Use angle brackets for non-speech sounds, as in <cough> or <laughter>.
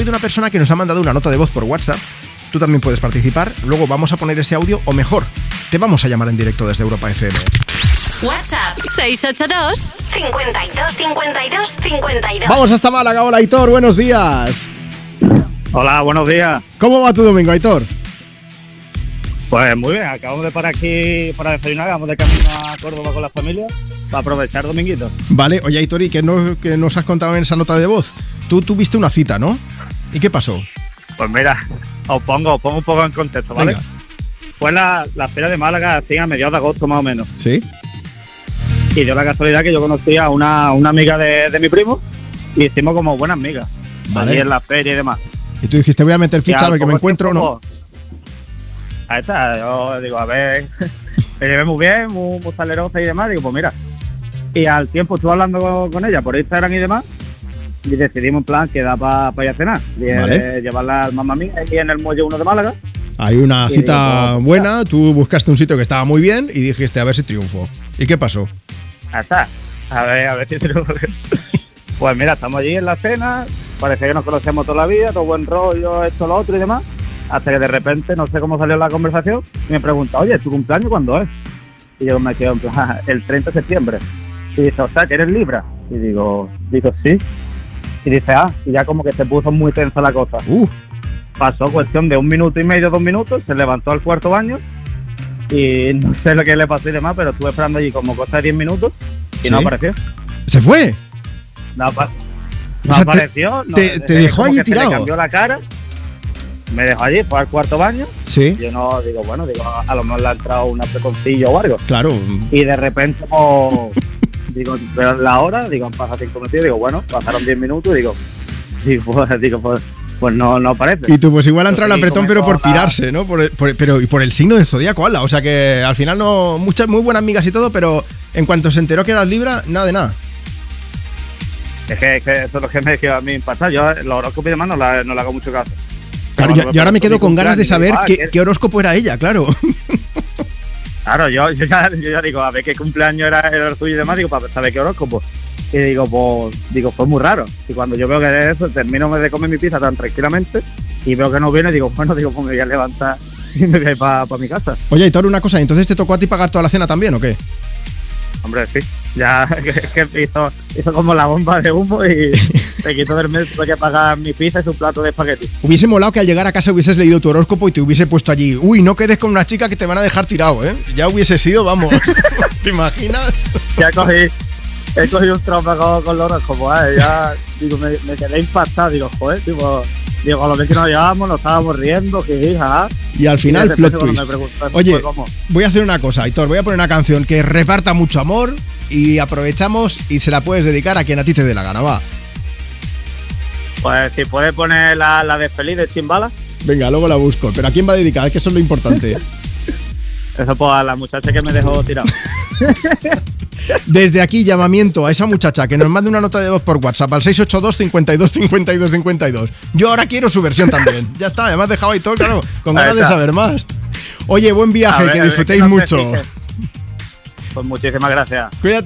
habido una persona que nos ha mandado una nota de voz por WhatsApp. Tú también puedes participar. Luego vamos a poner ese audio, o mejor, te vamos a llamar en directo desde Europa FM. WhatsApp 682 52 52 52. Vamos hasta Málaga. Hola, Aitor. Buenos días. Hola, buenos días. ¿Cómo va tu domingo, Aitor? Pues muy bien, acabamos de parar aquí para desayunar, vamos de camino a Córdoba con la familia para aprovechar dominguito. Vale, oye, Aitor, ¿y qué, no, qué nos has contado en esa nota de voz? Tú tuviste una cita, ¿no? ¿Y qué pasó? Pues mira, os pongo, os pongo un poco en contexto, ¿vale? Venga. Fue la, la feria de Málaga, así a mediados de agosto más o menos. ¿Sí? Y dio la casualidad que yo conocí a una, una amiga de, de mi primo y hicimos como buenas amigas. Vale. Allí en la feria y demás. Y tú dijiste, voy a meter ficha a al ver qué me poco encuentro o no. Ahí está, yo digo, a ver, <laughs> me llevé muy bien, muy, muy salerosa y demás, digo, pues mira. Y al tiempo estuve hablando con ella por Instagram y demás, y decidimos en plan que da para ir a cenar. Y, eh, Vale. llevarla al mamá mía aquí en el muelle 1 de Málaga. Hay una Y cita digo, buena, tú buscaste un sitio que estaba muy bien y dijiste, a ver si triunfo. ¿Y qué pasó? Está. A ver, a ver si tenemos. <laughs> Pues mira, estamos allí en la cena, parece que nos conocemos toda la vida, todo buen rollo, esto, lo otro y demás. Hasta que de repente, no sé cómo salió la conversación, y me pregunta, oye, ¿tu cumpleaños cuándo es? Y yo me quedo en plan, <laughs> el 30 de septiembre. Y dice, o sea, que eres Libra. Y digo, digo, sí. Y dice, ah, y ya como que se puso muy tensa la cosa. Uh, Pasó cuestión de un minuto y medio, dos minutos, se levantó al cuarto baño y no sé lo que le pasó y demás, pero estuve esperando allí como cosa de 10 minutos y no apareció. ¿se fue? No, apa- no O sea, te- apareció. no, te- te dejó allí que se le tirado. cambió la cara. Me dejó allí, fue al cuarto baño. Sí, Yo no, digo, bueno, digo, a lo mejor le ha entrado una preconcilla o algo. claro. Y de repente, como, digo, veo la hora, digo, han pasado cinco minutos, digo, bueno, pasaron 10 minutos, digo, <laughs> digo, pues, digo, pues, pues no, no aparece. Y tú, pues igual ha entrado el apretón, pero por pirarse, ¿no? Por, por- pero y por el signo de zodiaco, ala. O sea que al final no. Muchas muy buenas amigas y todo, pero en cuanto se enteró que eras Libra, nada de nada. Es que, es que eso es lo que me quedó a mí impactado. Yo los horóscopos y demás no, la- no le hago mucho caso. Claro, yo, yo ahora me quedo con ganas de saber qué horóscopo era ella, claro. <laughs> Claro, yo, yo, ya, yo ya digo, a ver qué cumpleaños era, el tuyo y demás, digo, para saber qué horóscopo. Y digo, pues, digo, fue muy raro. Y cuando yo veo que de eso, termino de comer mi pizza tan tranquilamente y veo que no viene, digo, bueno, digo, pues me voy a levantar y me voy a ir para mi casa. Oye, Aitor, una cosa, ¿entonces te tocó a ti pagar toda la cena también o qué? Hombre, sí, ya <laughs> que, que hizo, hizo como la bomba de humo y <laughs> se quitó del medio, tuve que pagar mi pizza y su plato de espagueti. Hubiese molado que al llegar a casa hubieses leído tu horóscopo y te hubiese puesto allí, uy, no quedes con una chica que te van a dejar tirado, ¿eh? Ya hubiese sido, vamos. <laughs> ¿Te imaginas? Ya cogí, he cogido un trauma con, con los horóscopos, ¿eh? ya, <laughs> digo, me, me quedé impactado, digo, joder, tipo, digo, a lo que nos llevábamos, nos estábamos riendo, que hija, Y al final, Y plot twist. Oye, pues, voy a hacer una cosa, Aitor, voy a poner una canción que reparta mucho amor y aprovechamos y se la puedes dedicar a quien a ti te dé la gana, va. Pues si puedes poner la, la de feliz de Chimbala, Venga, luego la busco. Pero ¿a quién va dedicada? Es que eso es lo importante. <laughs> eso pues a la muchacha que me dejó tirado. <laughs> <laughs> Desde aquí, llamamiento a esa muchacha que nos mande una nota de voz por WhatsApp al 682 52 52 52. Yo ahora quiero su versión también. Ya está, además dejado Aitor, claro, con Ahí ganas de saber más. Oye, buen viaje, ver, que ver, disfrutéis no mucho. Pues muchísimas gracias. Cuídate.